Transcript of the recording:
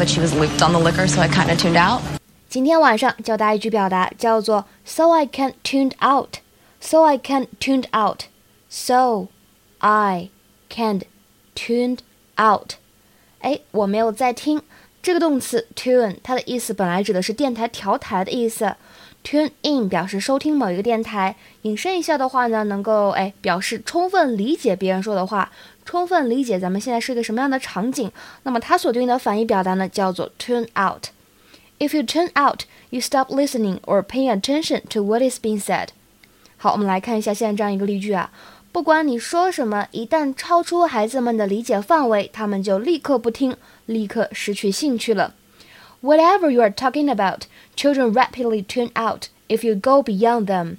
but she was looped on the liquor, so I kind of tuned out. 今天晚上教大家一句表达，叫做 "So I can't tuned out." So I can't tuned out. So I can't tuned out. 哎，我没有在听。 这个动词 tune，它的意思本来指的是电台调台的意思。Tune in 表示收听某一个电台。引申一下的话呢，能够哎表示充分理解别人说的话，充分理解咱们现在是一个什么样的场景。那么它所对应的反义表达呢，叫做 tune out。If you tune out, you stop listening or paying attention to what is being said。好，我们来看一下现在这样一个例句啊。不管你说什么，一旦超出孩子们的理解范围，他们就立刻不听，立刻失去兴趣了。Whatever you are talking about, children rapidly tune out if you go beyond them.